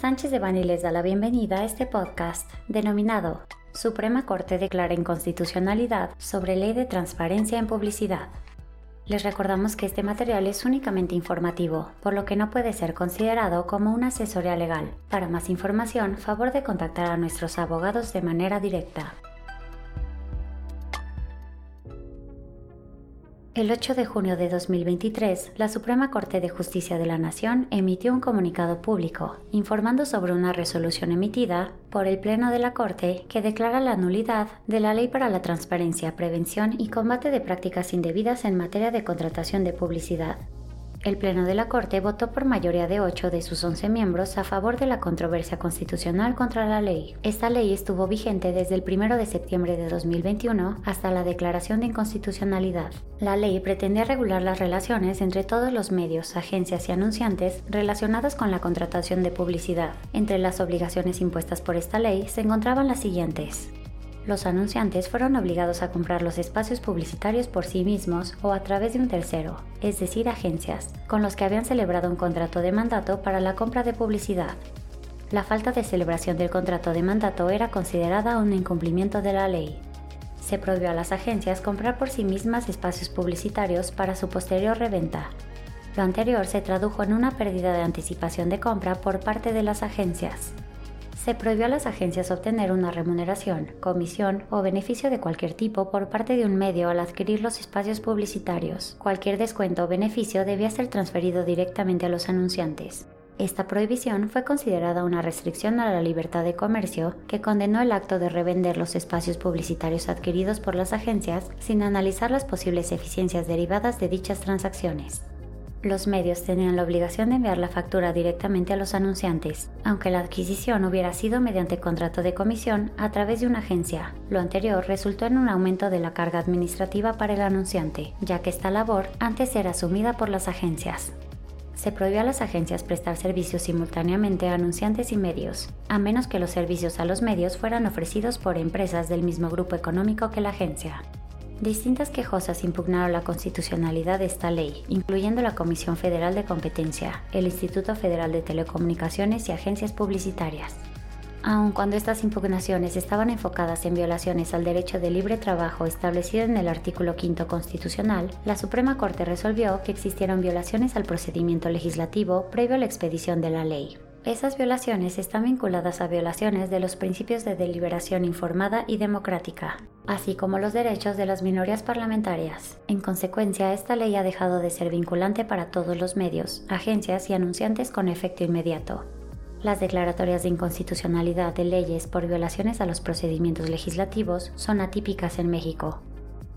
Sánchez de Bani les da la bienvenida a este podcast denominado Suprema Corte declara inconstitucionalidad sobre ley de transparencia en publicidad. Les recordamos que este material es únicamente informativo, por lo que no puede ser considerado como una asesoría legal. Para más información, favor de contactar a nuestros abogados de manera directa. El 8 de junio de 2023, la Suprema Corte de Justicia de la Nación emitió un comunicado público informando sobre una resolución emitida por el Pleno de la Corte que declara la nulidad de la Ley para la Transparencia, Prevención y Combate de Prácticas Indebidas en materia de contratación de publicidad. El Pleno de la Corte votó por mayoría de 8 de sus 11 miembros a favor de la controversia constitucional contra la ley. Esta ley estuvo vigente desde el 1 de septiembre de 2021 hasta la declaración de inconstitucionalidad. La ley pretendía regular las relaciones entre todos los medios, agencias y anunciantes relacionados con la contratación de publicidad. Entre las obligaciones impuestas por esta ley se encontraban las siguientes los anunciantes fueron obligados a comprar los espacios publicitarios por sí mismos o a través de un tercero, es decir, agencias, con los que habían celebrado un contrato de mandato para la compra de publicidad. La falta de celebración del contrato de mandato era considerada un incumplimiento de la ley. Se prohibió a las agencias comprar por sí mismas espacios publicitarios para su posterior reventa. Lo anterior se tradujo en una pérdida de anticipación de compra por parte de las agencias se prohibió a las agencias obtener una remuneración, comisión o beneficio de cualquier tipo por parte de un medio al adquirir los espacios publicitarios. Cualquier descuento o beneficio debía ser transferido directamente a los anunciantes. Esta prohibición fue considerada una restricción a la libertad de comercio que condenó el acto de revender los espacios publicitarios adquiridos por las agencias sin analizar las posibles eficiencias derivadas de dichas transacciones. Los medios tenían la obligación de enviar la factura directamente a los anunciantes, aunque la adquisición hubiera sido mediante contrato de comisión a través de una agencia. Lo anterior resultó en un aumento de la carga administrativa para el anunciante, ya que esta labor antes era asumida por las agencias. Se prohibió a las agencias prestar servicios simultáneamente a anunciantes y medios, a menos que los servicios a los medios fueran ofrecidos por empresas del mismo grupo económico que la agencia. Distintas quejosas impugnaron la constitucionalidad de esta ley, incluyendo la Comisión Federal de Competencia, el Instituto Federal de Telecomunicaciones y agencias publicitarias. Aun cuando estas impugnaciones estaban enfocadas en violaciones al derecho de libre trabajo establecido en el artículo 5 constitucional, la Suprema Corte resolvió que existieron violaciones al procedimiento legislativo previo a la expedición de la ley. Esas violaciones están vinculadas a violaciones de los principios de deliberación informada y democrática, así como los derechos de las minorías parlamentarias. En consecuencia, esta ley ha dejado de ser vinculante para todos los medios, agencias y anunciantes con efecto inmediato. Las declaratorias de inconstitucionalidad de leyes por violaciones a los procedimientos legislativos son atípicas en México.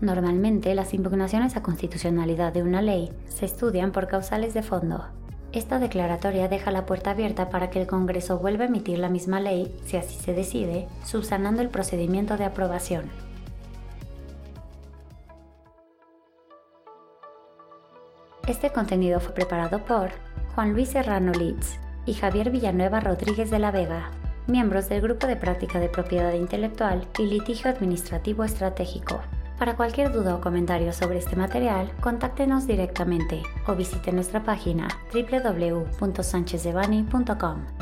Normalmente, las impugnaciones a constitucionalidad de una ley se estudian por causales de fondo, esta declaratoria deja la puerta abierta para que el Congreso vuelva a emitir la misma ley, si así se decide, subsanando el procedimiento de aprobación. Este contenido fue preparado por Juan Luis Serrano Litz y Javier Villanueva Rodríguez de la Vega, miembros del Grupo de Práctica de Propiedad Intelectual y Litigio Administrativo Estratégico. Para cualquier duda o comentario sobre este material, contáctenos directamente o visite nuestra página www.sanchezdevani.com.